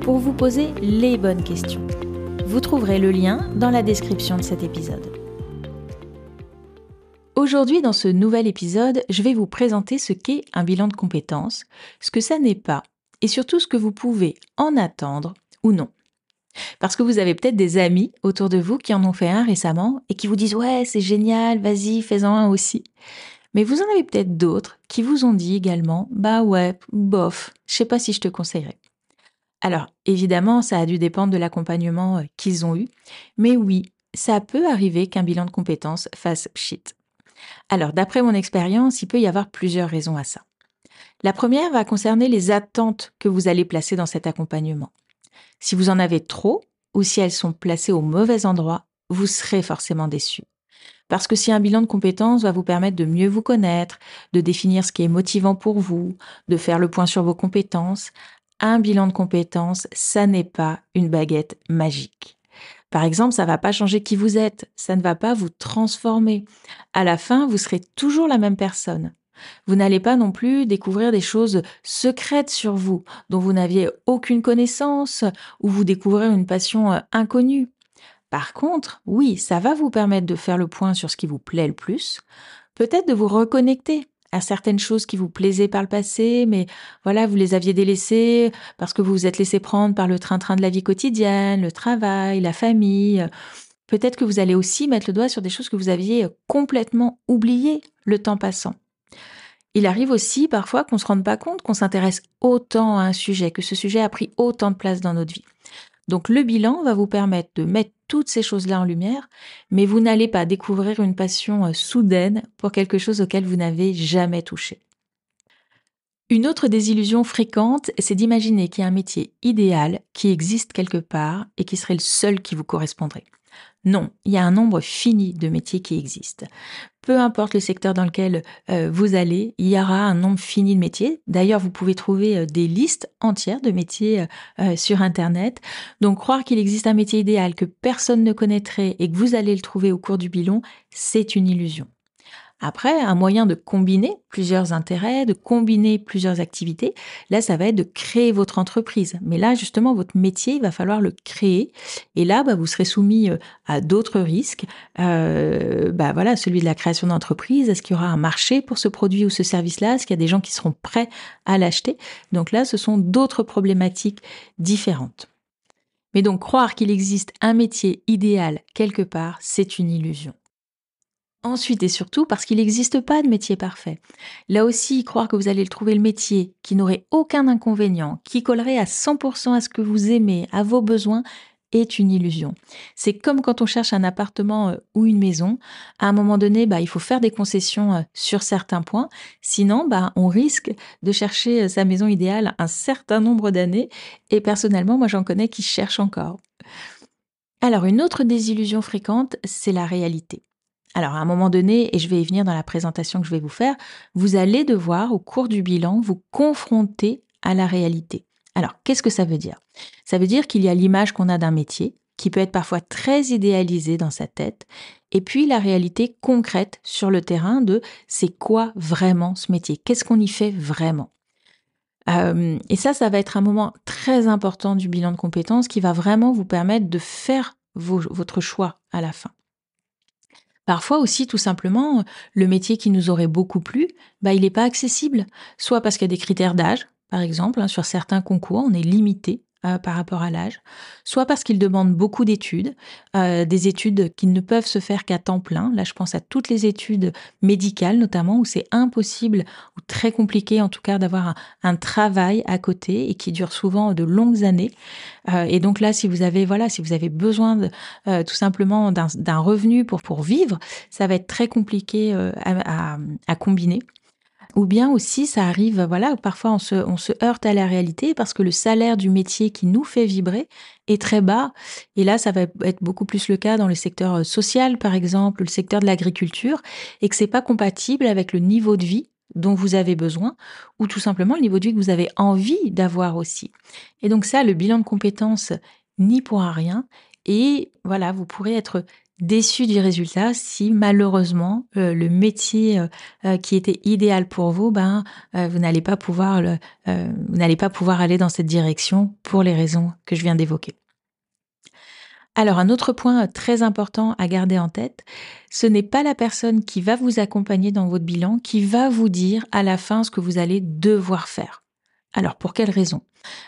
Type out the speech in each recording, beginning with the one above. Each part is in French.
pour vous poser les bonnes questions. Vous trouverez le lien dans la description de cet épisode. Aujourd'hui, dans ce nouvel épisode, je vais vous présenter ce qu'est un bilan de compétences, ce que ça n'est pas, et surtout ce que vous pouvez en attendre ou non. Parce que vous avez peut-être des amis autour de vous qui en ont fait un récemment et qui vous disent ouais c'est génial, vas-y fais-en un aussi. Mais vous en avez peut-être d'autres qui vous ont dit également bah ouais, bof, je sais pas si je te conseillerais. Alors, évidemment, ça a dû dépendre de l'accompagnement euh, qu'ils ont eu, mais oui, ça peut arriver qu'un bilan de compétences fasse shit. Alors, d'après mon expérience, il peut y avoir plusieurs raisons à ça. La première va concerner les attentes que vous allez placer dans cet accompagnement. Si vous en avez trop, ou si elles sont placées au mauvais endroit, vous serez forcément déçu. Parce que si un bilan de compétences va vous permettre de mieux vous connaître, de définir ce qui est motivant pour vous, de faire le point sur vos compétences, un bilan de compétences, ça n'est pas une baguette magique. Par exemple, ça ne va pas changer qui vous êtes, ça ne va pas vous transformer. À la fin, vous serez toujours la même personne. Vous n'allez pas non plus découvrir des choses secrètes sur vous, dont vous n'aviez aucune connaissance, ou vous découvrir une passion euh, inconnue. Par contre, oui, ça va vous permettre de faire le point sur ce qui vous plaît le plus, peut-être de vous reconnecter certaines choses qui vous plaisaient par le passé, mais voilà, vous les aviez délaissées parce que vous vous êtes laissé prendre par le train-train de la vie quotidienne, le travail, la famille. Peut-être que vous allez aussi mettre le doigt sur des choses que vous aviez complètement oubliées le temps passant. Il arrive aussi parfois qu'on ne se rende pas compte qu'on s'intéresse autant à un sujet, que ce sujet a pris autant de place dans notre vie. Donc le bilan va vous permettre de mettre toutes ces choses-là en lumière, mais vous n'allez pas découvrir une passion euh, soudaine pour quelque chose auquel vous n'avez jamais touché. Une autre désillusion fréquente, c'est d'imaginer qu'il y a un métier idéal qui existe quelque part et qui serait le seul qui vous correspondrait. Non, il y a un nombre fini de métiers qui existent. Peu importe le secteur dans lequel euh, vous allez, il y aura un nombre fini de métiers. D'ailleurs, vous pouvez trouver euh, des listes entières de métiers euh, sur Internet. Donc, croire qu'il existe un métier idéal que personne ne connaîtrait et que vous allez le trouver au cours du bilan, c'est une illusion. Après, un moyen de combiner plusieurs intérêts, de combiner plusieurs activités, là, ça va être de créer votre entreprise. Mais là, justement, votre métier, il va falloir le créer. Et là, bah, vous serez soumis euh, à d'autres risques. Euh, bah, voilà, celui de la création d'entreprise. Est-ce qu'il y aura un marché pour ce produit ou ce service-là? Est-ce qu'il y a des gens qui seront prêts à l'acheter? Donc là, ce sont d'autres problématiques différentes. Mais donc, croire qu'il existe un métier idéal quelque part, c'est une illusion. Ensuite et surtout parce qu'il n'existe pas de métier parfait. Là aussi, croire que vous allez le trouver le métier qui n'aurait aucun inconvénient, qui collerait à 100% à ce que vous aimez, à vos besoins, est une illusion. C'est comme quand on cherche un appartement euh, ou une maison. À un moment donné, bah, il faut faire des concessions euh, sur certains points. Sinon, bah, on risque de chercher euh, sa maison idéale un certain nombre d'années. Et personnellement, moi, j'en connais qui cherchent encore. Alors, une autre désillusion fréquente, c'est la réalité. Alors à un moment donné, et je vais y venir dans la présentation que je vais vous faire, vous allez devoir au cours du bilan vous confronter à la réalité. Alors qu'est-ce que ça veut dire? Ça veut dire qu'il y a l'image qu'on a d'un métier, qui peut être parfois très idéalisé dans sa tête, et puis la réalité concrète sur le terrain de c'est quoi vraiment ce métier, qu'est-ce qu'on y fait vraiment? Euh, et ça, ça va être un moment très important du bilan de compétences qui va vraiment vous permettre de faire votre choix à la fin. Parfois aussi, tout simplement, le métier qui nous aurait beaucoup plu, bah, il n'est pas accessible. Soit parce qu'il y a des critères d'âge, par exemple, hein, sur certains concours, on est limité euh, par rapport à l'âge, soit parce qu'ils demandent beaucoup d'études, euh, des études qui ne peuvent se faire qu'à temps plein. Là, je pense à toutes les études médicales notamment, où c'est impossible ou très compliqué en tout cas d'avoir un, travail à côté et qui dure souvent de longues années. Euh, et donc là, si vous avez voilà, si vous avez besoin tout simplement d'un revenu pour pour vivre, ça va être très compliqué à combiner. Ou bien aussi ça arrive, voilà, parfois on se, heurte à la réalité parce que le salaire du métier qui nous fait vibrer est très bas. Et là, ça va être beaucoup plus le cas dans le secteur euh, social, par exemple, le secteur de l'agriculture, et que c'est pas compatible avec le niveau de vie dont vous avez besoin, ou tout simplement le niveau de vie que vous avez envie d'avoir aussi. Et donc ça, le bilan de compétences n'y pourra rien. Et voilà, vous pourrez être déçu du résultat si malheureusement euh, le métier euh, euh, qui était idéal pour vous, ben vous n'allez pas pouvoir le, vous n'allez pas pouvoir aller dans cette direction pour les raisons que je viens d'évoquer. Alors un autre point très important à garder en tête, ce n'est pas la personne qui va vous accompagner dans votre bilan qui va vous dire à la fin ce que vous allez devoir faire. Alors pour quelle raison?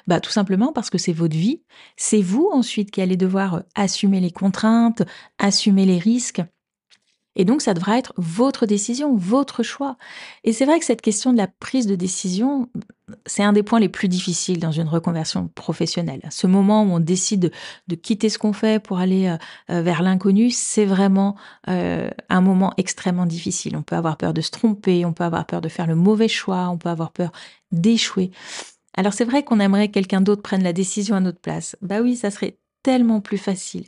Bah, Tout simplement parce que c'est votre vie, c'est vous ensuite qui allez devoir assumer les contraintes, assumer les risques. Et donc, ça devra être votre décision, votre choix. Et c'est vrai que cette question de la prise de décision, c'est un des points les plus difficiles dans une reconversion professionnelle. Ce moment où on décide de, quitter ce qu'on fait pour aller euh, euh, vers l'inconnu, c'est vraiment un moment extrêmement difficile. On peut avoir peur de se tromper, on peut avoir peur de faire le mauvais choix, on peut avoir peur d'échouer. Alors c'est vrai qu'on aimerait que quelqu'un d'autre prenne la décision à notre place. Bah oui, ça serait tellement plus facile.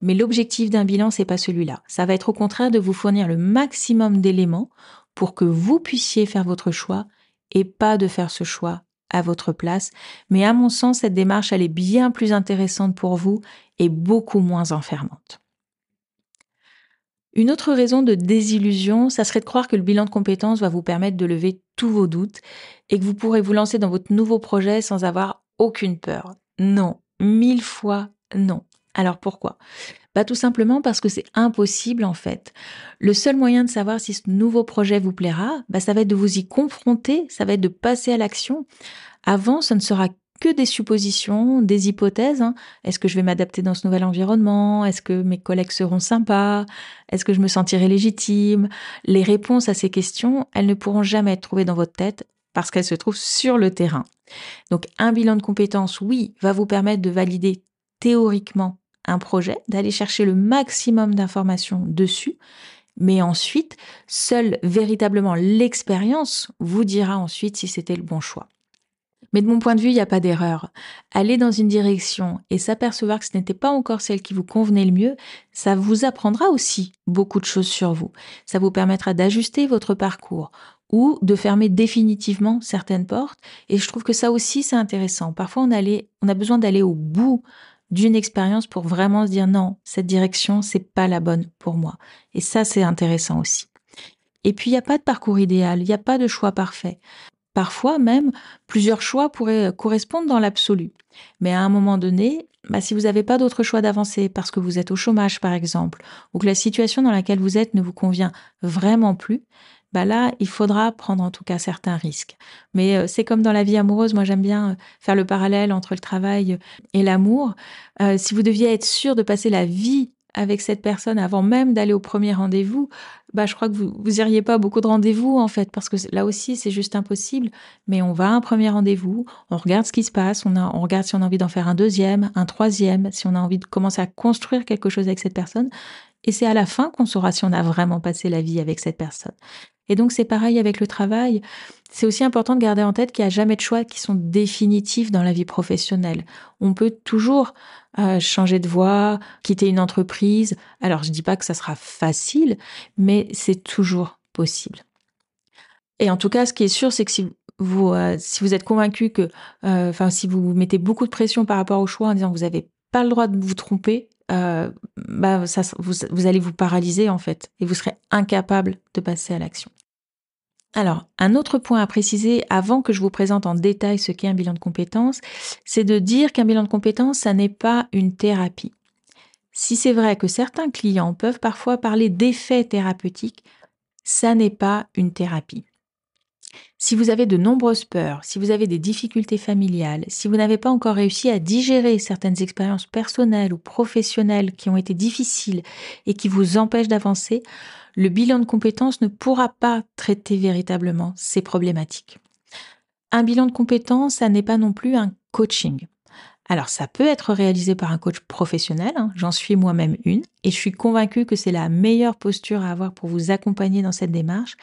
Mais l'objectif d'un bilan, c'est pas celui-là. Ça va être au contraire de vous fournir le maximum d'éléments pour que vous puissiez faire votre choix et pas de faire ce choix à votre place. Mais à mon sens, cette démarche, elle est bien plus intéressante pour vous et beaucoup moins enfermante. Une autre raison de désillusion, ça serait de croire que le bilan de compétences va vous permettre de lever tous vos doutes et que vous pourrez vous lancer dans votre nouveau projet sans avoir aucune peur. Non, mille fois non. Alors pourquoi? Bah, Tout simplement parce que c'est impossible en fait. Le seul moyen de savoir si ce nouveau projet vous plaira, bah, ça va être de vous y confronter, ça va être de passer à l'action. Avant, ce ne sera que des suppositions, des hypothèses. Hein. Est-ce que je vais m'adapter dans ce nouvel environnement? Est-ce que mes collègues seront sympas? Est-ce que je me sentirai légitime? Les réponses à ces questions, elles ne pourront jamais être trouvées dans votre tête parce qu'elles se trouvent sur le terrain. Donc un bilan de compétences, oui, va vous permettre de valider théoriquement un projet, d'aller chercher le maximum d'informations dessus, mais ensuite, seule véritablement l'expérience vous dira ensuite si c'était le bon choix. Mais de mon point de vue, il n'y a pas d'erreur. Aller dans une direction et s'apercevoir que ce n'était pas encore celle qui vous convenait le mieux, ça vous apprendra aussi beaucoup de choses sur vous. Ça vous permettra d'ajuster votre parcours ou de fermer définitivement certaines portes. Et je trouve que ça aussi, c'est intéressant. Parfois, on, on a besoin d'aller au bout d'une expérience pour vraiment se dire non, cette direction, c'est pas la bonne pour moi. Et ça, c'est intéressant aussi. Et puis, il n'y a pas de parcours idéal, il n'y a pas de choix parfait. Parfois même, plusieurs choix pourraient correspondre dans l'absolu. Mais à un moment donné, bah, si vous n'avez pas d'autre choix d'avancer parce que vous êtes au chômage, par exemple, ou que la situation dans laquelle vous êtes ne vous convient vraiment plus, bah là, il faudra prendre en tout cas certains risques. Mais euh, c'est comme dans la vie amoureuse, moi j'aime bien euh, faire le parallèle entre le travail et l'amour. Euh, si vous deviez être sûr de passer la vie avec cette personne avant même d'aller au premier rendez-vous, bah, je crois que vous, vous iriez pas beaucoup de rendez-vous en fait, parce que là aussi c'est juste impossible. Mais on va à un premier rendez-vous, on regarde ce qui se passe, on, on regarde si on a envie d'en faire un deuxième, un troisième, si on a envie de commencer à construire quelque chose avec cette personne. Et c'est à la fin qu'on saura si on a vraiment passé la vie avec cette personne. Et donc c'est pareil avec le travail. C'est aussi important de garder en tête qu'il n'y a jamais de choix qui sont définitifs dans la vie professionnelle. On peut toujours euh, changer de voie, quitter une entreprise. Alors je dis pas que ça sera facile, mais c'est toujours possible. Et en tout cas, ce qui est sûr, c'est que si vous, euh, êtes convaincu que, euh, enfin, si vous mettez beaucoup de pression par rapport au choix en disant que vous n'avez pas le droit de vous tromper, bah, ça, vous, vous allez vous paralyser en fait et vous serez incapable de passer à l'action. Alors, un autre point à préciser avant que je vous présente en détail ce qu'est un bilan de compétences, c'est de dire qu'un bilan de compétences, ça n'est pas une thérapie. Si c'est vrai que certains clients peuvent parfois parler d'effets thérapeutiques, ça n'est pas une thérapie. Si vous avez de nombreuses peurs, si vous avez des difficultés familiales, si vous n'avez pas encore réussi à digérer certaines expériences personnelles ou professionnelles qui ont été difficiles et qui vous empêchent d'avancer, le bilan de compétences ne pourra pas traiter véritablement ces problématiques. Un bilan de compétences, ça n'est pas non plus un coaching. Alors ça peut être réalisé par un coach professionnel, hein, j'en suis moi-même une, et je suis convaincue que c'est la meilleure posture à avoir pour vous accompagner dans cette démarche,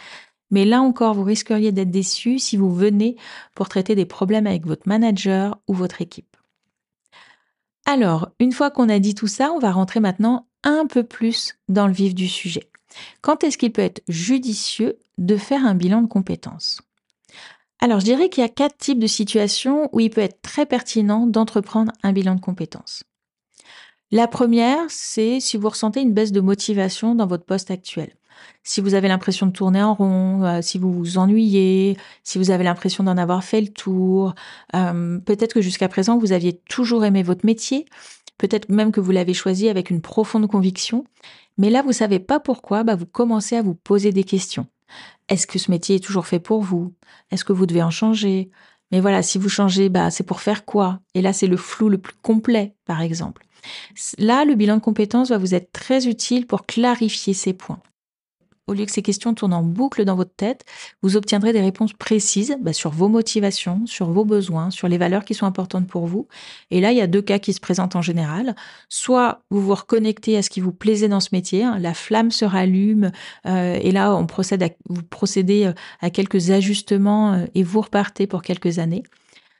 Mais là encore, vous risqueriez d'être déçu si vous venez pour traiter des problèmes avec votre manager ou votre équipe. Alors, une fois qu'on a dit tout ça, on va rentrer maintenant un peu plus dans le vif du sujet. Quand est-ce qu'il peut être judicieux de faire un bilan de compétences? Alors, je dirais qu'il y a quatre types de situations où il peut être très pertinent d'entreprendre un bilan de compétences. La première, c'est si vous ressentez une baisse de motivation dans votre poste actuel. Si vous avez l'impression de tourner en rond, euh, si vous vous ennuyez, si vous avez l'impression d'en avoir fait le tour, euh, peut-être que jusqu'à présent vous aviez toujours aimé votre métier, peut-être même que vous l'avez choisi avec une profonde conviction, mais là vous savez pas pourquoi, bah, vous commencez à vous poser des questions. Est-ce que ce métier est toujours fait pour vous? Est-ce que vous devez en changer? Mais voilà, si vous changez, bah, c'est pour faire quoi? Et là, c'est le flou le plus complet, par exemple. Là, le bilan de compétences va vous être très utile pour clarifier ces points au lieu que ces questions tournent en boucle dans votre tête, vous obtiendrez des réponses précises bah, sur vos motivations, sur vos besoins, sur les valeurs qui sont importantes pour vous. Et là, il y a deux cas qui se présentent en général. Soit vous vous reconnectez à ce qui vous plaisait dans ce métier, hein, la flamme se rallume, euh, et là, on procède à, vous procédez euh, à quelques ajustements euh, et vous repartez pour quelques années.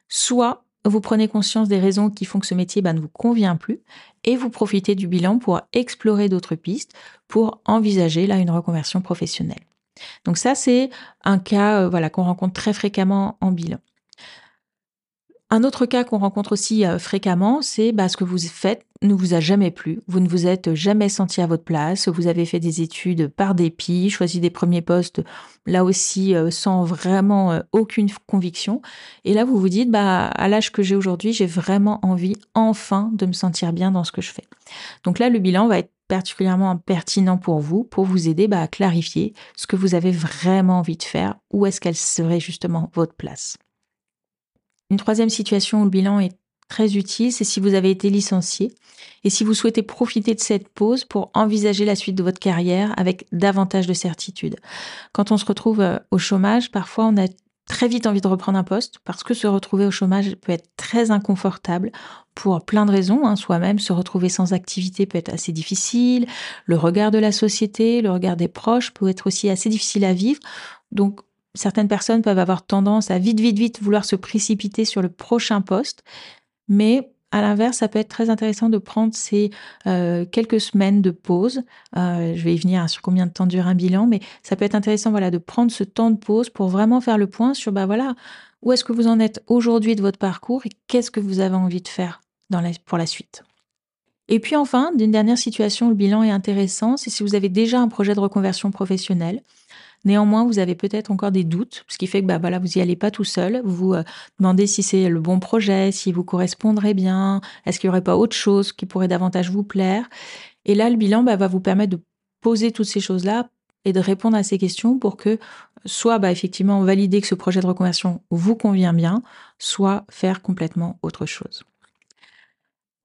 Soit vous prenez conscience des raisons qui font que ce métier bah, ne vous convient plus et vous profitez du bilan pour explorer d'autres pistes, pour envisager là une reconversion professionnelle. Donc ça, c'est un cas euh, voilà qu'on rencontre très fréquemment en bilan. Un autre cas qu'on rencontre aussi euh, fréquemment, c'est bah, ce que vous faites ne vous a jamais plu, vous ne vous êtes jamais senti à votre place, vous avez fait des études par dépit, choisi des premiers postes là aussi euh, sans vraiment euh, aucune conviction, et là vous vous dites bah à l'âge que j'ai aujourd'hui, j'ai vraiment envie enfin de me sentir bien dans ce que je fais. Donc là le bilan va être particulièrement pertinent pour vous, pour vous aider bah, à clarifier ce que vous avez vraiment envie de faire, où est-ce qu'elle serait justement votre place. Une troisième situation où le bilan est très utile, c'est si vous avez été licencié et si vous souhaitez profiter de cette pause pour envisager la suite de votre carrière avec davantage de certitude. Quand on se retrouve euh, au chômage, parfois on a très vite envie de reprendre un poste parce que se retrouver au chômage peut être très inconfortable pour plein de raisons. Hein. Soi-même, se retrouver sans activité peut être assez difficile. Le regard de la société, le regard des proches peut être aussi assez difficile à vivre. Donc, certaines personnes peuvent avoir tendance à vite, vite, vite vouloir se précipiter sur le prochain poste. Mais à l'inverse, ça peut être très intéressant de prendre ces euh, quelques semaines de pause. Euh, je vais y venir sur combien de temps dure un bilan, mais ça peut être intéressant voilà, de prendre ce temps de pause pour vraiment faire le point sur bah, voilà, où est-ce que vous en êtes aujourd'hui de votre parcours et qu'est-ce que vous avez envie de faire pour la suite. Et puis enfin, d'une dernière situation, le bilan est intéressant, c'est si vous avez déjà un projet de reconversion professionnelle. Néanmoins, vous avez peut-être encore des doutes, ce qui fait que bah, vous n'y allez pas tout seul. Vous vous euh, demandez si c'est le bon projet, si vous correspondrez bien, est-ce qu'il n'y aurait pas autre chose qui pourrait davantage vous plaire? Et là, le bilan bah, va vous permettre de poser toutes ces choses-là et de répondre à ces questions pour que soit bah, effectivement valider que ce projet de reconversion vous convient bien, soit faire complètement autre chose.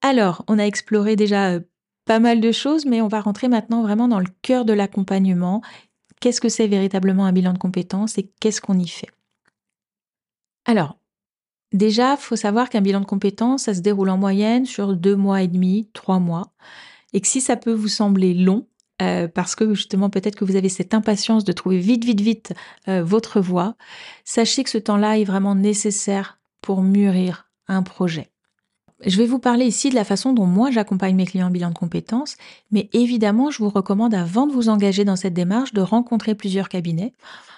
Alors, on a exploré déjà euh, pas mal de choses, mais on va rentrer maintenant vraiment dans le cœur de l'accompagnement qu'est-ce que c'est véritablement un bilan de compétences et qu'est-ce qu'on y fait? Alors, déjà, il faut savoir qu'un bilan de compétences, ça se déroule en moyenne sur deux mois et demi, trois mois, et que si ça peut vous sembler long, euh, parce que justement peut-être que vous avez cette impatience de trouver vite, vite, vite euh, votre voie, sachez que ce temps-là est vraiment nécessaire pour mûrir un projet. Je vais vous parler ici de la façon dont moi j'accompagne mes clients en bilan de compétences, mais évidemment, je vous recommande avant de vous engager dans cette démarche de rencontrer plusieurs cabinets.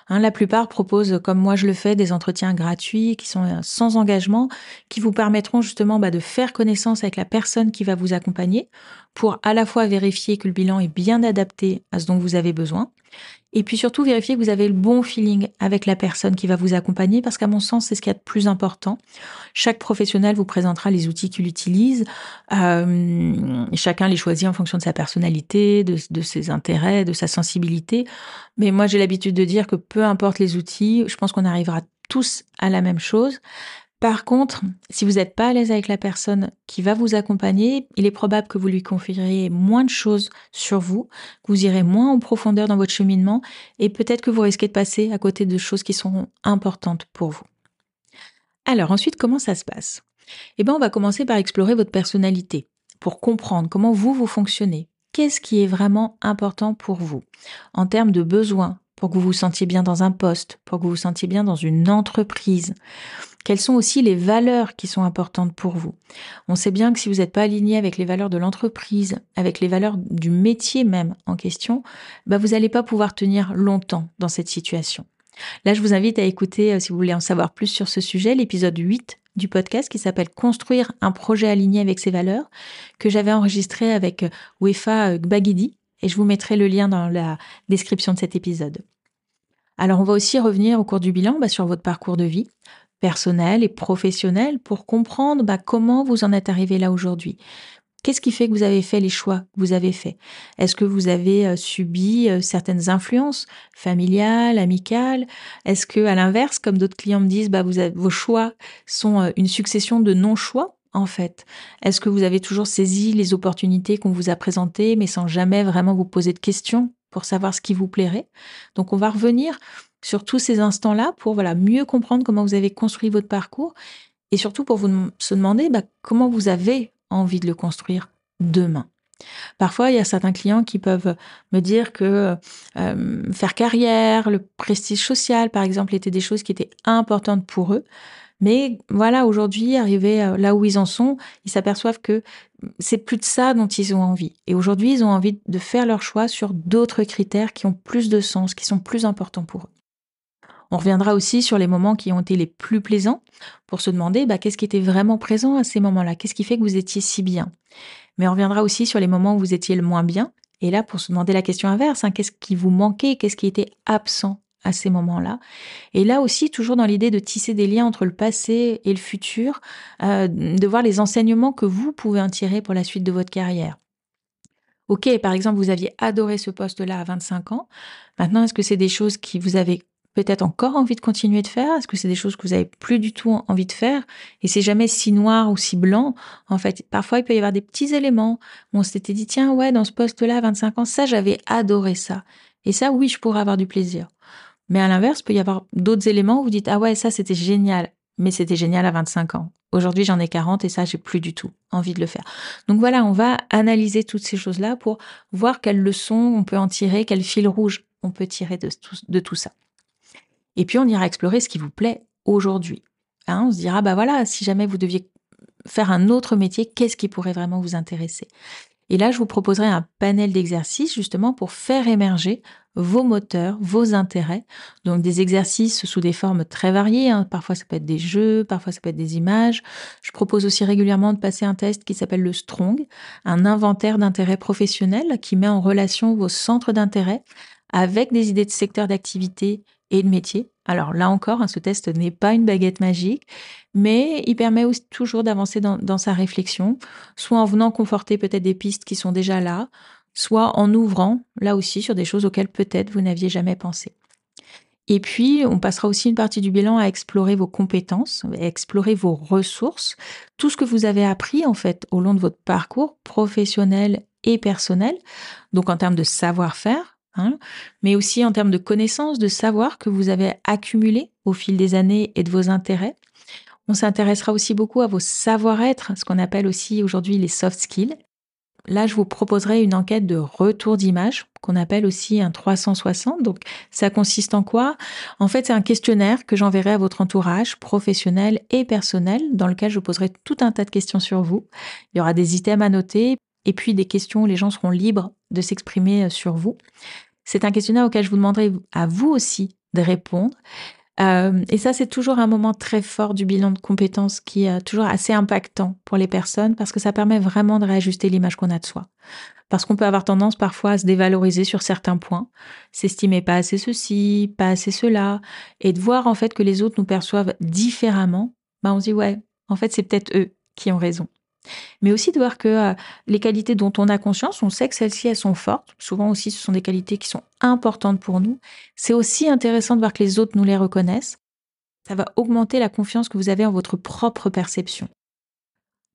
Hein, la plupart proposent, comme moi je le fais, des entretiens gratuits qui sont euh, sans engagement, qui vous permettront justement bah, de faire connaissance avec la personne qui va vous accompagner pour à la fois vérifier que le bilan est bien adapté à ce dont vous avez besoin et puis surtout, vérifier que vous avez le bon feeling avec la personne qui va vous accompagner, parce qu'à mon sens, c'est ce qui est de plus important. Chaque professionnel vous présentera les outils qu'il utilise. Euh, chacun les choisit en fonction de sa personnalité, de ses intérêts, de sa sensibilité. Mais moi, j'ai l'habitude de dire que peu importe les outils, je pense qu'on arrivera tous à la même chose. Par contre, si vous n'êtes pas à l'aise avec la personne qui va vous accompagner, il est probable que vous lui confieriez moins de choses sur vous, que vous irez moins en profondeur dans votre cheminement et peut-être que vous risquez de passer à côté de choses qui sont importantes pour vous. Alors ensuite, comment ça se passe? Eh bien, on va commencer par explorer votre personnalité pour comprendre comment vous, vous fonctionnez. Qu'est-ce qui est vraiment important pour vous? En termes de besoins, pour que vous vous sentiez bien dans un poste, pour que vous vous sentiez bien dans une entreprise Quelles sont aussi les valeurs qui sont importantes pour vous? On sait bien que si vous n'êtes pas aligné avec les valeurs de l'entreprise, avec les valeurs du métier même en question, bah vous n'allez pas pouvoir tenir longtemps dans cette situation. Là, je vous invite à écouter, euh, si vous voulez en savoir plus sur ce sujet, l'épisode 8 du podcast qui s'appelle Construire un projet aligné avec ses valeurs, que j'avais enregistré avec euh, Wefa euh, Gbagidi, et je vous mettrai le lien dans la description de cet épisode. Alors, on va aussi revenir au cours du bilan bah, sur votre parcours de vie, personnel et professionnel, pour comprendre bah, comment vous en êtes arrivé là aujourd'hui. Qu'est-ce qui fait que vous avez fait les choix que vous avez faits? Est-ce que vous avez euh, subi euh, certaines influences familiales, amicales? Est-ce que, à l'inverse, comme d'autres clients me disent, bah, vos choix sont euh, une succession de non-choix en fait? Est-ce que vous avez toujours saisi les opportunités qu'on vous a présentées, mais sans jamais vraiment vous poser de questions? Pour savoir ce qui vous plairait Donc, on va revenir sur tous ces instants-là pour voilà mieux comprendre comment vous avez construit votre parcours et surtout pour vous se demander bah, comment vous avez envie de le construire demain. Parfois, il y a certains clients qui peuvent me dire que euh, faire carrière, le prestige social, par exemple, étaient des choses qui étaient importantes pour eux. Mais voilà, aujourd'hui, arrivés euh, là où ils en sont, ils s'aperçoivent que c'est plus de ça dont ils ont envie. Et aujourd'hui, ils ont envie de faire leur choix sur d'autres critères qui ont plus de sens, qui sont plus importants pour eux. On reviendra aussi sur les moments qui ont été les plus plaisants pour se demander bah, qu'est-ce qui était vraiment présent à ces moments-là, qu'est-ce qui fait que vous étiez si bien? Mais on reviendra aussi sur les moments où vous étiez le moins bien. Et là, pour se demander la question inverse, hein, qu'est-ce qui vous manquait, qu'est-ce qui était absent? À ces moments-là. Et là aussi, toujours dans l'idée de tisser des liens entre le passé et le futur, euh, de voir les enseignements que vous pouvez en tirer pour la suite de votre carrière. Ok, par exemple, vous aviez adoré ce poste-là à 25 ans. Maintenant, est-ce que c'est des choses qui vous avez peut-être encore envie de continuer de faire? Est-ce que c'est des choses que vous avez plus du tout envie de faire? Et c'est jamais si noir ou si blanc. En fait, parfois, il peut y avoir des petits éléments où on s'était dit, tiens, ouais, dans ce poste-là, 25 ans, ça, j'avais adoré ça. Et ça, oui, je pourrais avoir du plaisir. Mais à l'inverse, peut y avoir d'autres éléments où vous dites, ah ouais, ça, c'était génial. Mais c'était génial à 25 ans. Aujourd'hui, j'en ai 40 et ça, j'ai plus du tout envie de le faire. Donc voilà, on va analyser toutes ces choses-là pour voir quelles leçons on peut en tirer, quel fil rouge on peut tirer de de tout ça. Et puis on ira explorer ce qui vous plaît aujourd'hui. Hein, on se dira, bah voilà, si jamais vous deviez faire un autre métier, qu'est-ce qui pourrait vraiment vous intéresser? Et là, je vous proposerai un panel d'exercices justement pour faire émerger vos moteurs, vos intérêts. Donc des exercices sous des formes très variées. Hein. Parfois ça peut être des jeux, parfois ça peut être des images. Je propose aussi régulièrement de passer un test qui s'appelle le Strong, un inventaire d'intérêts professionnels qui met en relation vos centres d'intérêt avec des idées de secteur d'activité et de métier. Alors là encore, hein, ce test n'est pas une baguette magique, mais il permet aussi toujours d'avancer dans, sa réflexion, soit en venant conforter peut-être des pistes qui sont déjà là, soit en ouvrant là aussi sur des choses auxquelles peut-être vous n'aviez jamais pensé. Et puis, on passera aussi une partie du bilan à explorer vos compétences, à explorer vos ressources, tout ce que vous avez appris en fait au long de votre parcours professionnel et personnel, donc en termes de savoir-faire, Hein, mais aussi en termes de connaissances, de savoir que vous avez accumulé au fil des années et de vos intérêts. On s'intéressera aussi beaucoup à vos savoir-être, ce qu'on appelle aussi aujourd'hui les soft skills. Là, je vous proposerai une enquête de retour d'image qu'on appelle aussi un 360. Donc, ça consiste en quoi? En fait, c'est un questionnaire que j'enverrai à votre entourage professionnel et personnel dans lequel je poserai tout un tas de questions sur vous. Il y aura des items à noter et puis des questions où les gens seront libres de s'exprimer euh, sur vous. C'est un questionnaire auquel je vous demanderai à vous aussi de répondre. Euh, et ça, c'est toujours un moment très fort du bilan de compétences qui est toujours assez impactant pour les personnes parce que ça permet vraiment de réajuster l'image qu'on a de soi. Parce qu'on peut avoir tendance parfois à se dévaloriser sur certains points, s'estimer pas assez ceci, pas assez cela, et de voir en fait que les autres nous perçoivent différemment, bah on se dit ouais, en fait c'est peut-être eux qui ont raison. Mais aussi de voir que euh, les qualités dont on a conscience, on sait que celles-ci, elles sont fortes. Souvent aussi, ce sont des qualités qui sont importantes pour nous. C'est aussi intéressant de voir que les autres nous les reconnaissent. Ça va augmenter la confiance que vous avez en votre propre perception.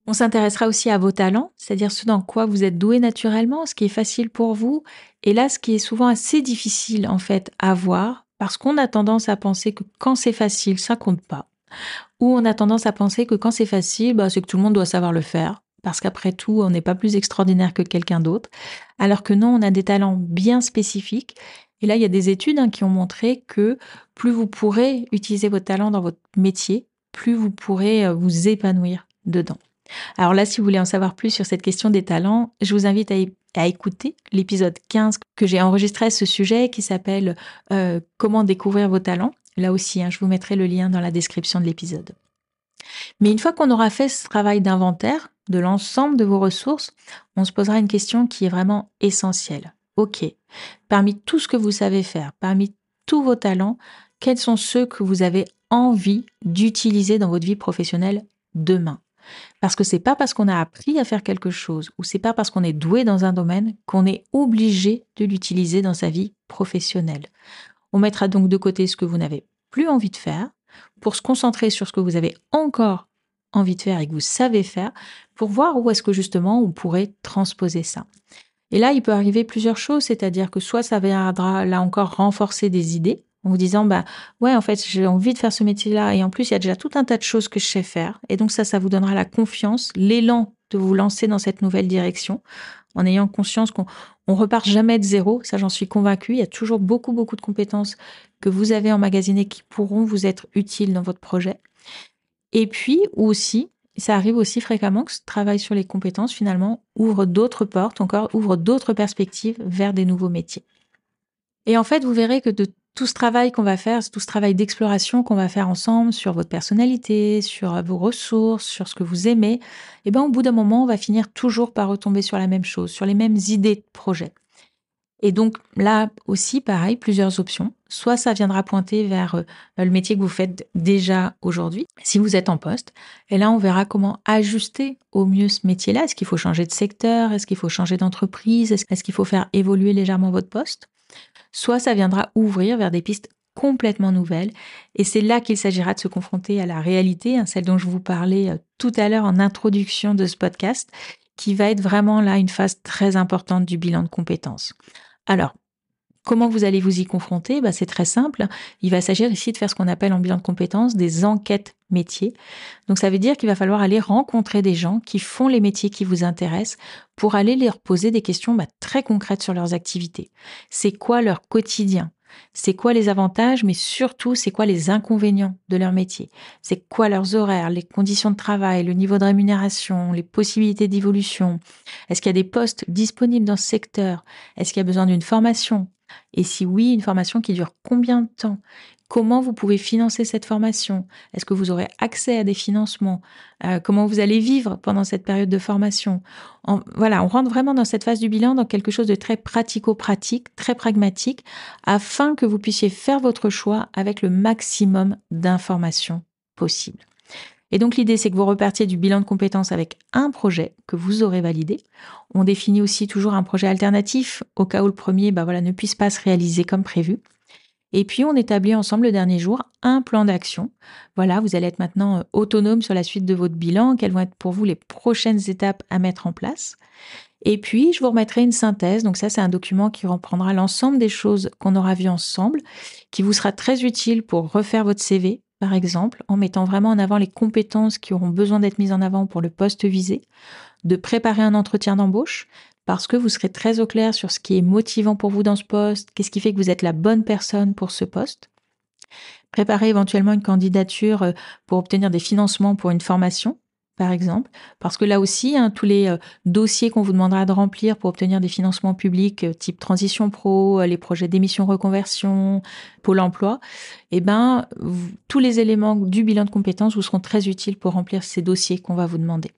On s'intéressera aussi à vos talents, c'est-à-dire ce dans quoi vous êtes doué naturellement, ce qui est facile pour vous, et là, ce qui est souvent assez difficile en fait à voir, parce qu'on a tendance à penser que quand c'est facile, ça compte pas. Ou on a tendance à penser que quand c'est facile, bah, c'est que tout le monde doit savoir le faire, parce qu'après tout, on n'est pas plus extraordinaire que quelqu'un d'autre. Alors que non, on a des talents bien spécifiques Et là, il y a des études hein, qui ont montré que plus vous pourrez utiliser votre talent dans votre métier, plus vous pourrez euh, vous épanouir dedans. Alors là, si vous voulez en savoir plus sur cette question des talents, je vous invite à, écouter l'épisode 15 que j'ai enregistré à ce sujet qui s'appelle euh, Comment découvrir vos talents. Là aussi, hein, je vous mettrai le lien dans la description de l'épisode. Mais une fois qu'on aura fait ce travail d'inventaire de l'ensemble de vos ressources, on se posera une question qui est vraiment essentielle. OK, parmi tout ce que vous savez faire, parmi tous vos talents, quels sont ceux que vous avez envie d'utiliser dans votre vie professionnelle demain? Parce que c'est pas parce qu'on a appris à faire quelque chose ou c'est pas parce qu'on est doué dans un domaine qu'on est obligé de l'utiliser dans sa vie professionnelle. On mettra donc de côté ce que vous n'avez plus envie de faire pour se concentrer sur ce que vous avez encore envie de faire et que vous savez faire pour voir où est-ce que justement on pourrait transposer ça. Et là, il peut arriver plusieurs choses, c'est-à-dire que soit ça viendra là encore renforcer des idées en vous disant bah ouais en fait j'ai envie de faire ce métier-là et en plus il y a déjà tout un tas de choses que je sais faire et donc ça ça vous donnera la confiance, l'élan de vous lancer dans cette nouvelle direction en ayant conscience qu'on on repart jamais de zéro, ça j'en suis convaincue, il y a toujours beaucoup beaucoup de compétences que vous avez emmagasinées qui pourront vous être utiles dans votre projet. Et puis aussi, ça arrive aussi fréquemment que ce travail sur les compétences finalement ouvre d'autres portes, encore ouvre d'autres perspectives vers des nouveaux métiers. Et en fait, vous verrez que de tout ce travail qu'on va faire, tout ce travail d'exploration qu'on va faire ensemble sur votre personnalité, sur vos ressources, sur ce que vous aimez, eh ben, au bout d'un moment, on va finir toujours par retomber sur la même chose, sur les mêmes idées de projet. Et donc là aussi, pareil, plusieurs options. Soit ça viendra pointer vers euh, le métier que vous faites déjà aujourd'hui, si vous êtes en poste. Et là, on verra comment ajuster au mieux ce métier-là. Est-ce qu'il faut changer de secteur? Est-ce qu'il faut changer d'entreprise? Est-ce qu'il faut faire évoluer légèrement votre poste? Soit ça viendra ouvrir vers des pistes complètement nouvelles. Et c'est là qu'il s'agira de se confronter à la réalité, hein, celle dont je vous parlais euh, tout à l'heure en introduction de ce podcast, qui va être vraiment là une phase très importante du bilan de compétences. Alors, Comment vous allez vous y confronter? Bah, C'est très simple. Il va s'agir ici de faire ce qu'on appelle en bilan de compétences des enquêtes métiers. Donc ça veut dire qu'il va falloir aller rencontrer des gens qui font les métiers qui vous intéressent pour aller leur poser des questions bah, très concrètes sur leurs activités. C'est quoi leur quotidien? C'est quoi les avantages, mais surtout, c'est quoi les inconvénients de leur métier? C'est quoi leurs horaires, les conditions de travail, le niveau de rémunération, les possibilités d'évolution? Est-ce qu'il y a des postes disponibles dans ce secteur? Est-ce qu'il y a besoin d'une formation? Et si oui, une formation qui dure combien de temps? Comment vous pouvez financer cette formation? Est-ce que vous aurez accès à des financements? Euh, Comment vous allez vivre pendant cette période de formation? Voilà, on rentre vraiment dans cette phase du bilan dans quelque chose de très pratico-pratique, très pragmatique, afin que vous puissiez faire votre choix avec le maximum d'informations possibles. Et donc l'idée, c'est que vous repartiez du bilan de compétences avec un projet que vous aurez validé. On définit aussi toujours un projet alternatif au cas où le premier bah voilà, ne puisse pas se réaliser comme prévu. Et puis, on établit ensemble le dernier jour un plan d'action. Voilà, vous allez être maintenant euh, autonome sur la suite de votre bilan, quelles vont être pour vous les prochaines étapes à mettre en place. Et puis, je vous remettrai une synthèse. Donc ça, c'est un document qui reprendra l'ensemble des choses qu'on aura vues ensemble, qui vous sera très utile pour refaire votre CV, par exemple, en mettant vraiment en avant les compétences qui auront besoin d'être mises en avant pour le poste visé, de préparer un entretien d'embauche, parce que vous serez très au clair sur ce qui est motivant pour vous dans ce poste, qu'est-ce qui fait que vous êtes la bonne personne pour ce poste. Préparez éventuellement une candidature euh, pour obtenir des financements pour une formation, par exemple, parce que là aussi, hein, tous les euh, dossiers qu'on vous demandera de remplir pour obtenir des financements publics euh, type transition pro, les projets d'émission reconversion, pôle emploi, eh ben, tous les éléments du bilan de compétences vous seront très utiles pour remplir ces dossiers qu'on va vous demander.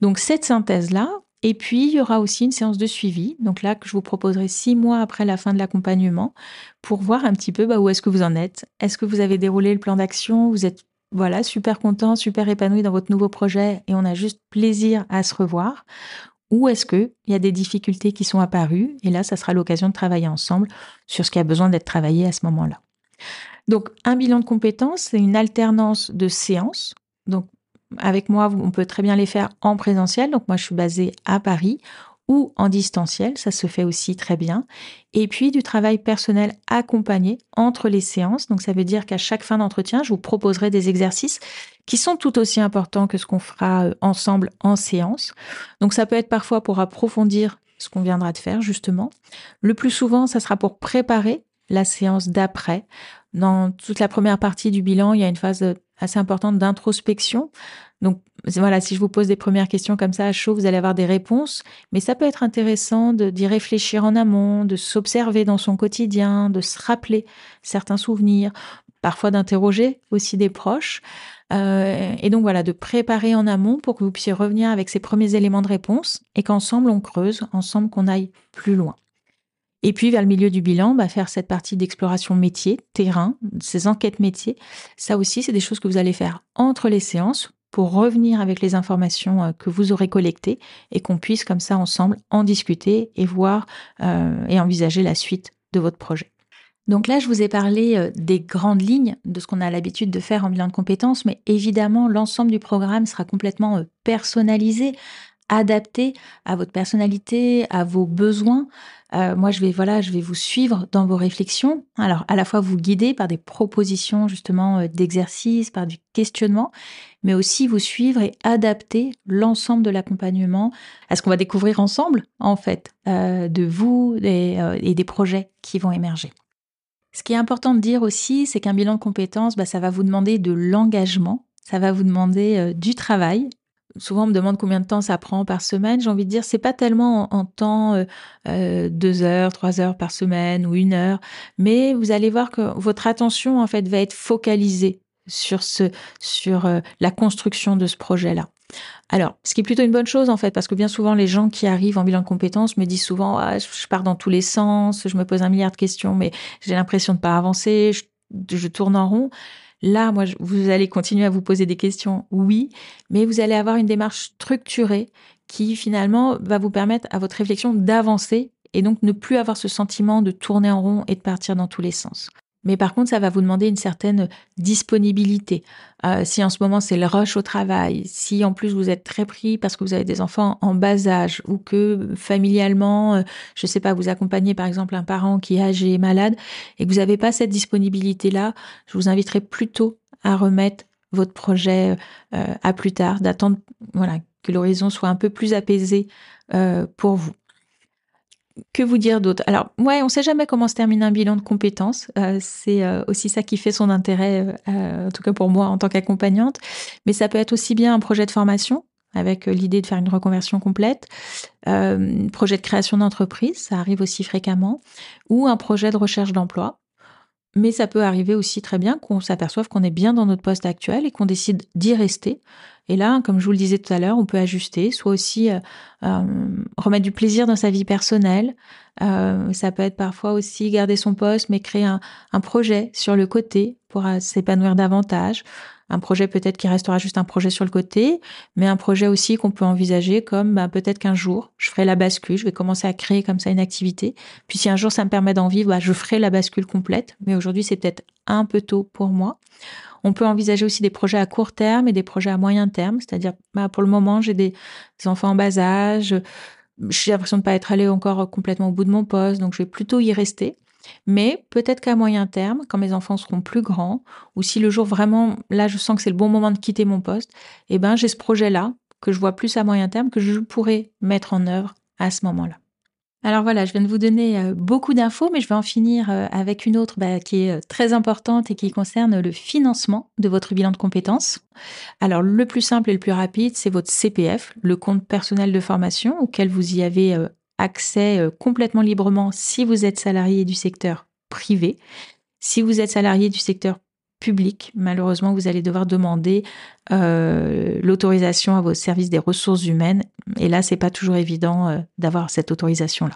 Donc cette synthèse-là, et puis, il y aura aussi une séance de suivi, donc là que je vous proposerai six mois après la fin de l'accompagnement, pour voir un petit peu bah, où est-ce que vous en êtes. Est-ce que vous avez déroulé le plan d'action? Vous êtes voilà super content, super épanoui dans votre nouveau projet et on a juste plaisir à se revoir? Ou est-ce qu'il y a des difficultés qui sont apparues Et là, ça sera l'occasion de travailler ensemble sur ce qui a besoin d'être travaillé à ce moment-là? Donc, un bilan de compétences, c'est une alternance de séances. Avec moi, on peut très bien les faire en présentiel. Donc moi, je suis basée à Paris ou en distanciel, ça se fait aussi très bien. Et puis du travail personnel accompagné entre les séances. Donc ça veut dire qu'à chaque fin d'entretien, je vous proposerai des exercices qui sont tout aussi importants que ce qu'on fera euh, ensemble en séance. Donc ça peut être parfois pour approfondir ce qu'on viendra de faire justement. Le plus souvent, ça sera pour préparer la séance d'après. Dans toute la première partie du bilan, il y a une phase assez importante d'introspection. Donc voilà, si je vous pose des premières questions comme ça à chaud, vous allez avoir des réponses. Mais ça peut être intéressant d'y réfléchir en amont, de s'observer dans son quotidien, de se rappeler certains souvenirs, parfois d'interroger aussi des proches. Euh, et donc voilà, de préparer en amont pour que vous puissiez revenir avec ces premiers éléments de réponse et qu'ensemble on creuse, ensemble qu'on aille plus loin. Et puis vers le milieu du bilan, bah, faire cette partie d'exploration métier, terrain, ces enquêtes métiers. Ça aussi, c'est des choses que vous allez faire entre les séances pour revenir avec les informations euh, que vous aurez collectées et qu'on puisse comme ça ensemble en discuter et voir euh, et envisager la suite de votre projet. Donc là, je vous ai parlé euh, des grandes lignes de ce qu'on a l'habitude de faire en bilan de compétences, mais évidemment, l'ensemble du programme sera complètement personnalisé, adapté à votre personnalité, à vos besoins. Euh, moi, je vais voilà, je vais vous suivre dans vos réflexions. Alors, à la fois vous guider par des propositions justement euh, d'exercices, par du questionnement, mais aussi vous suivre et adapter l'ensemble de l'accompagnement à ce qu'on va découvrir ensemble, en fait, euh, de vous et, des projets qui vont émerger. Ce qui est important de dire aussi, c'est qu'un bilan de compétences, bah, ça va vous demander de l'engagement, ça va vous demander du travail souvent on me demande combien de temps ça prend par semaine. J'ai envie de dire, c'est pas tellement en, temps euh, euh, deux heures, trois heures par semaine ou une heure, mais vous allez voir que votre attention en fait va être focalisée sur ce, sur euh, la construction de ce projet-là. Alors, ce qui est plutôt une bonne chose en fait, parce que bien souvent les gens qui arrivent en bilan de compétences me disent souvent, ah, je pars dans tous les sens, je me pose un milliard de questions, mais j'ai l'impression de pas avancer, je tourne en rond. Là, moi, vous allez continuer à vous poser des questions, oui, mais vous allez avoir une démarche structurée qui finalement va vous permettre à votre réflexion d'avancer et donc ne plus avoir ce sentiment de tourner en rond et de partir dans tous les sens. Mais par contre, ça va vous demander une certaine disponibilité. Euh, si en ce moment c'est le rush au travail, si en plus vous êtes très pris parce que vous avez des enfants en bas âge ou que familialement, euh, je ne sais pas, vous accompagnez par exemple un parent qui est âgé et malade et que vous n'avez pas cette disponibilité-là, je vous inviterai plutôt à remettre votre projet euh, à plus tard, d'attendre que l'horizon soit un peu plus apaisé pour vous que vous dire d'autre? Alors, ouais, on sait jamais comment se termine un bilan de compétences. Euh, c'est euh, aussi ça qui fait son intérêt, euh, en tout cas pour moi en tant qu'accompagnante. Mais ça peut être aussi bien un projet de formation avec l'idée de faire une reconversion complète, un projet de création d'entreprise, ça arrive aussi fréquemment, ou un projet de recherche d'emploi. Mais ça peut arriver aussi très bien qu'on s'aperçoive qu'on est bien dans notre poste actuel et qu'on décide d'y rester. Et là, comme je vous le disais tout à l'heure, on peut ajuster, soit aussi euh, euh, remettre du plaisir dans sa vie personnelle. Euh, ça peut être parfois aussi garder son poste, mais créer un, un projet sur le côté pour s'épanouir davantage un projet peut-être qui restera juste un projet sur le côté, mais un projet aussi qu'on peut envisager comme bah, peut-être qu'un jour, je ferai la bascule, je vais commencer à créer comme ça une activité. Puis si un jour ça me permet d'en vivre, bah, je ferai la bascule complète. Mais aujourd'hui, c'est peut-être un peu tôt pour moi. On peut envisager aussi des projets à court terme et des projets à moyen terme, c'est-à-dire bah, pour le moment, j'ai des, des enfants en bas âge, j'ai l'impression de ne pas être allé encore complètement au bout de mon poste, donc je vais plutôt y rester. Mais peut-être qu'à moyen terme, quand mes enfants seront plus grands, ou si le jour vraiment, là, je sens que c'est le bon moment de quitter mon poste, eh ben, j'ai ce projet-là que je vois plus à moyen terme que je pourrais mettre en œuvre à ce moment-là. Alors voilà, je viens de vous donner euh, beaucoup d'infos, mais je vais en finir euh, avec une autre bah, qui est euh, très importante et qui concerne le financement de votre bilan de compétences. Alors le plus simple et le plus rapide, c'est votre CPF, le compte personnel de formation auquel vous y avez accès euh, complètement librement si vous êtes salarié du secteur privé. Si vous êtes salarié du secteur public, malheureusement, vous allez devoir demander euh, l'autorisation à vos services des ressources humaines. Et là, c'est pas toujours évident euh, d'avoir cette autorisation-là.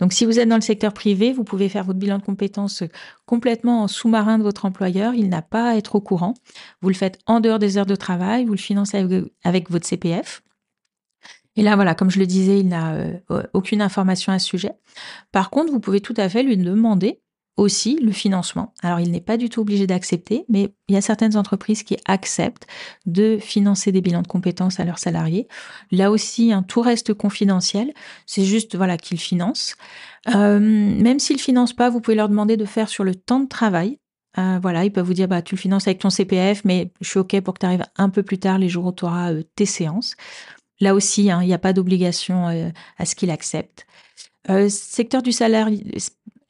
Donc, si vous êtes dans le secteur privé, vous pouvez faire votre bilan de compétences complètement en sous-marin de votre employeur. Il n'a pas à être au courant. Vous le faites en dehors des heures de travail. Vous le financez avec votre CPF. Et là, voilà, comme je le disais, il n'a euh, aucune information à ce sujet. Par contre, vous pouvez tout à fait lui demander aussi le financement. Alors, il n'est pas du tout obligé d'accepter, mais il y a certaines entreprises qui acceptent de financer des bilans de compétences à leurs salariés. Là aussi, un tout reste confidentiel. C'est juste, voilà, qu'ils financent. Euh, même s'ils financent pas, vous pouvez leur demander de faire sur le temps de travail. Euh, voilà, ils peuvent vous dire, bah, tu le finances avec ton CPF, mais je suis OK pour que tu arrives un peu plus tard les jours où tu auras tes séances. Là aussi, hein, il n'y a pas d'obligation à ce qu'il accepte. secteur du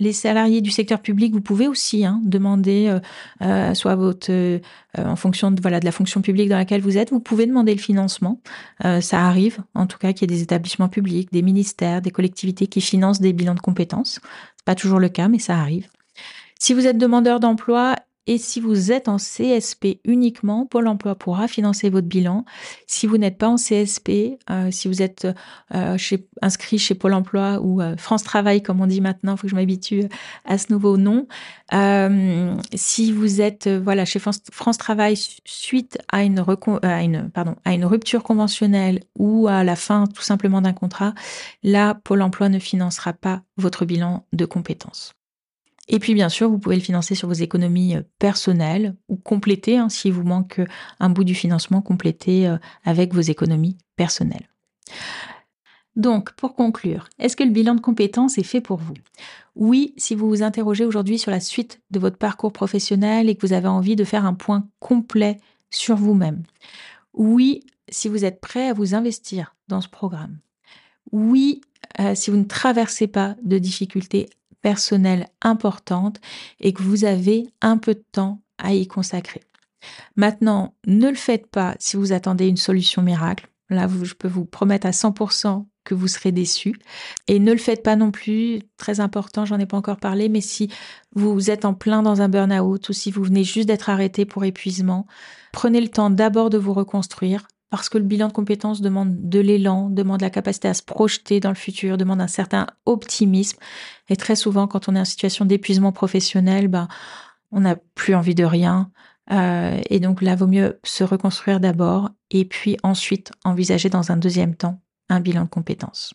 les salariés du secteur public, vous pouvez aussi hein, demander, euh, euh, soit votre, euh, en fonction de la fonction publique dans laquelle vous êtes, vous pouvez demander le financement. ça arrive, en tout cas, qu'il y ait des établissements publics, des ministères, des collectivités qui financent des bilans de compétences. C'est pas toujours le cas, mais ça arrive. Si vous êtes demandeur d'emploi et si vous êtes en CSP uniquement, Pôle Emploi pourra financer votre bilan. Si vous n'êtes pas en CSP, euh, si vous êtes euh, inscrit chez Pôle Emploi ou euh, France Travail, comme on dit maintenant, il faut que je m'habitue à ce nouveau nom. si vous êtes voilà chez France, Travail suite à une, à une, pardon, à une rupture conventionnelle ou à la fin tout simplement d'un contrat, là, Pôle Emploi ne financera pas votre bilan de compétences. Et puis bien sûr, vous pouvez le financer sur vos économies euh, personnelles ou compléter, hein, s'il vous manque euh, un bout du financement, compléter euh, avec vos économies personnelles. Donc, pour conclure, est-ce que le bilan de compétences est fait pour vous? Oui, si vous vous interrogez aujourd'hui sur la suite de votre parcours professionnel et que vous avez envie de faire un point complet sur vous-même. Oui, si vous êtes prêt à vous investir dans ce programme. Oui, si vous ne traversez pas de difficultés personnelle importante et que vous avez un peu de temps à y consacrer. Maintenant, ne le faites pas si vous attendez une solution miracle. Là, je peux vous promettre à 100% que vous serez déçu. Et ne le faites pas non plus, très important, j'en ai pas encore parlé, mais si vous êtes en plein dans un burn-out ou si vous venez juste d'être arrêté pour épuisement, prenez le temps d'abord de vous reconstruire, parce que le bilan de compétences demande de l'élan, demande la capacité à se projeter dans le futur, demande un certain optimisme. Et très souvent, quand on est en situation d'épuisement professionnel, ben, on n'a plus envie de rien. Euh, et donc là, vaut mieux se reconstruire d'abord et puis ensuite envisager dans un deuxième temps un bilan de compétences.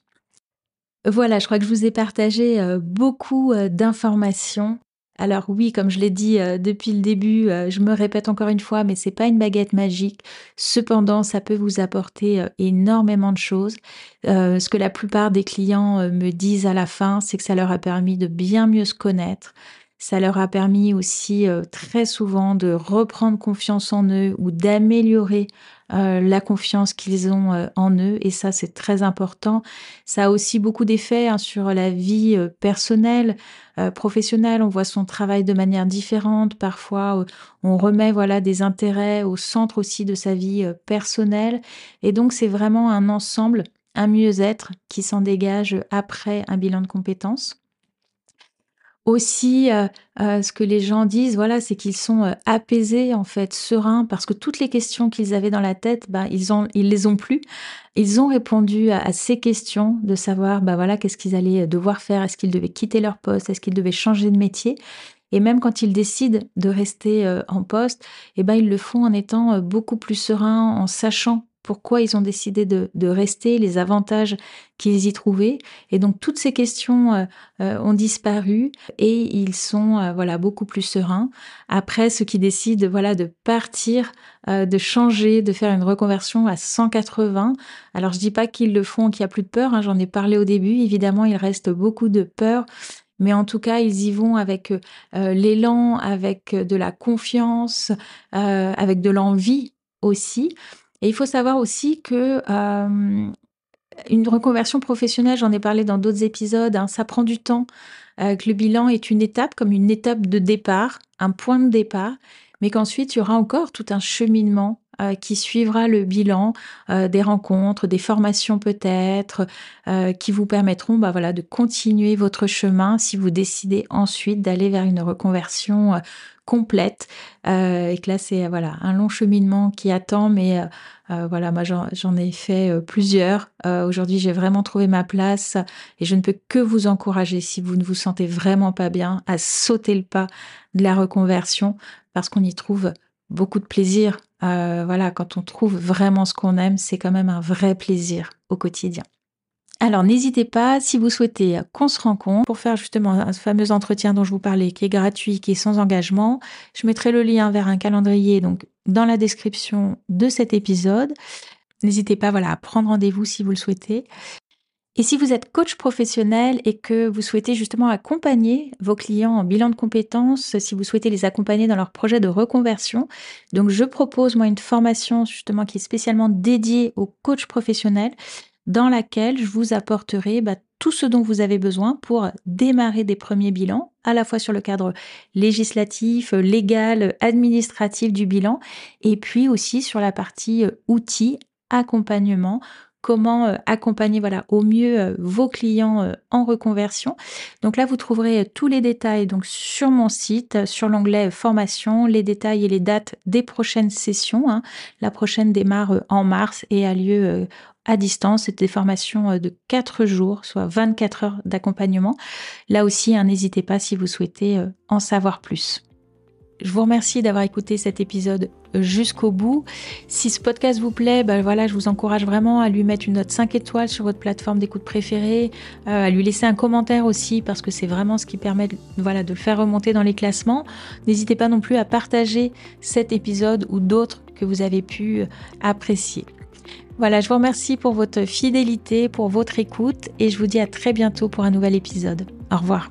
Voilà, je crois que je vous ai partagé euh, beaucoup euh, d'informations alors oui, comme je l'ai dit euh, depuis le début, euh, je me répète encore une fois, mais c'est pas une baguette magique. Cependant, ça peut vous apporter euh, énormément de choses. ce que la plupart des clients me disent à la fin, c'est que ça leur a permis de bien mieux se connaître. Ça leur a permis aussi très souvent de reprendre confiance en eux ou d'améliorer euh, la confiance qu'ils ont euh, en eux et ça c'est très important. Ça a aussi beaucoup d'effets hein, sur la vie euh, personnelle, professionnelle. On voit son travail de manière différente. Parfois, on remet voilà des intérêts au centre aussi de sa vie personnelle et donc c'est vraiment un ensemble, un mieux-être qui s'en dégage après un bilan de compétences aussi euh, euh, ce que les gens disent voilà c'est qu'ils sont euh, apaisés en fait sereins parce que toutes les questions qu'ils avaient dans la tête bah ils ont ils les ont plus. Ils ont répondu à, ces questions de savoir bah voilà qu'est-ce qu'ils allaient devoir faire. Est-ce qu'ils devaient quitter leur poste? Est-ce qu'ils devaient changer de métier? Et même quand ils décident de rester en poste, eh ben ils le font en étant beaucoup plus sereins, en sachant pourquoi ils ont décidé de, rester, les avantages qu'ils y trouvaient. Et donc toutes ces questions euh, euh, ont disparu et ils sont euh, voilà beaucoup plus sereins. Après, ceux qui décident voilà de partir, de changer, de faire une reconversion à 180. Alors je dis pas qu'ils le font, qu'il y a plus de peur. Hein, j'en ai parlé au début. Évidemment, il reste beaucoup de peur. Mais en tout cas, ils y vont avec l'élan, avec de la confiance, avec de l'envie aussi. Et il faut savoir aussi que euh, une reconversion professionnelle, j'en ai parlé dans d'autres épisodes, hein, ça prend du temps. Euh, que le bilan est une étape, comme une étape de départ, un point de départ, mais qu'ensuite il y aura encore tout un cheminement euh, qui suivra le bilan, des rencontres, des formations peut-être, qui vous permettront bah, voilà, de continuer votre chemin si vous décidez ensuite d'aller vers une reconversion complète. Euh, et que là c'est voilà un long cheminement qui attend mais euh, euh, voilà moi j'en ai fait plusieurs. Aujourd'hui j'ai vraiment trouvé ma place et je ne peux que vous encourager si vous ne vous sentez vraiment pas bien à sauter le pas de la reconversion parce qu'on y trouve beaucoup de plaisir. Voilà quand on trouve vraiment ce qu'on aime c'est quand même un vrai plaisir au quotidien alors n'hésitez pas, si vous souhaitez qu'on se rencontre pour faire justement ce fameux entretien dont je vous parlais, qui est gratuit, qui est sans engagement, je mettrai le lien vers un calendrier donc dans la description de cet épisode. N'hésitez pas voilà, à prendre rendez-vous si vous le souhaitez. Et si vous êtes coach professionnel et que vous souhaitez justement accompagner vos clients en bilan de compétences, si vous souhaitez les accompagner dans leur projet de reconversion, donc je propose moi une formation justement qui est spécialement dédiée aux coachs professionnels dans laquelle je vous apporterai bah, tout ce dont vous avez besoin pour démarrer des premiers bilans, à la fois sur le cadre législatif, légal, administratif du bilan, et puis aussi sur la partie euh, outils, accompagnement comment euh, accompagner voilà au mieux euh, vos clients euh, en reconversion. Donc là, vous trouverez tous les détails donc sur mon site, sur l'onglet formation, les détails et les dates des prochaines sessions. Hein. La prochaine démarre en mars et a lieu à distance. C'est des formations de 4 jours, soit 24 heures d'accompagnement. Là aussi, hein, n'hésitez pas si vous souhaitez en savoir plus. Je vous remercie d'avoir écouté cet épisode jusqu'au bout. Si ce podcast vous plaît, ben voilà, je vous encourage vraiment à lui mettre une note 5 étoiles sur votre plateforme d'écoute préférée, euh, à lui laisser un commentaire aussi parce que c'est vraiment ce qui permet voilà, de le faire remonter dans les classements. N'hésitez pas non plus à partager cet épisode ou d'autres que vous avez pu apprécier. Voilà, je vous remercie pour votre fidélité, pour votre écoute et je vous dis à très bientôt pour un nouvel épisode. Au revoir.